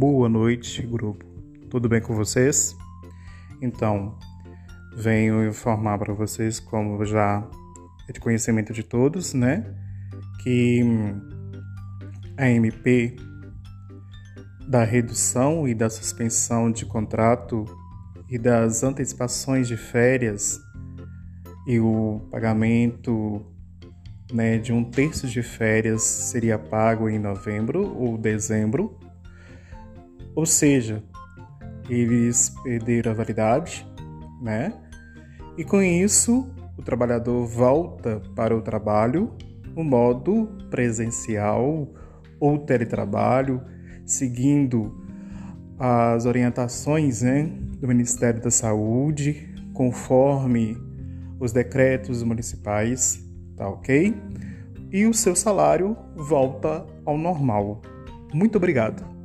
Boa noite, grupo. Tudo bem com vocês? Então, venho informar para vocês, como já é de conhecimento de todos, né? Que a MP da redução e da suspensão de contrato e das antecipações de férias e o pagamento né, de um terço de férias seria pago em novembro ou dezembro ou seja, eles perderam a validade, né? E com isso, o trabalhador volta para o trabalho no modo presencial ou teletrabalho, seguindo as orientações né, do Ministério da Saúde, conforme os decretos municipais, tá ok? E o seu salário volta ao normal. Muito obrigado.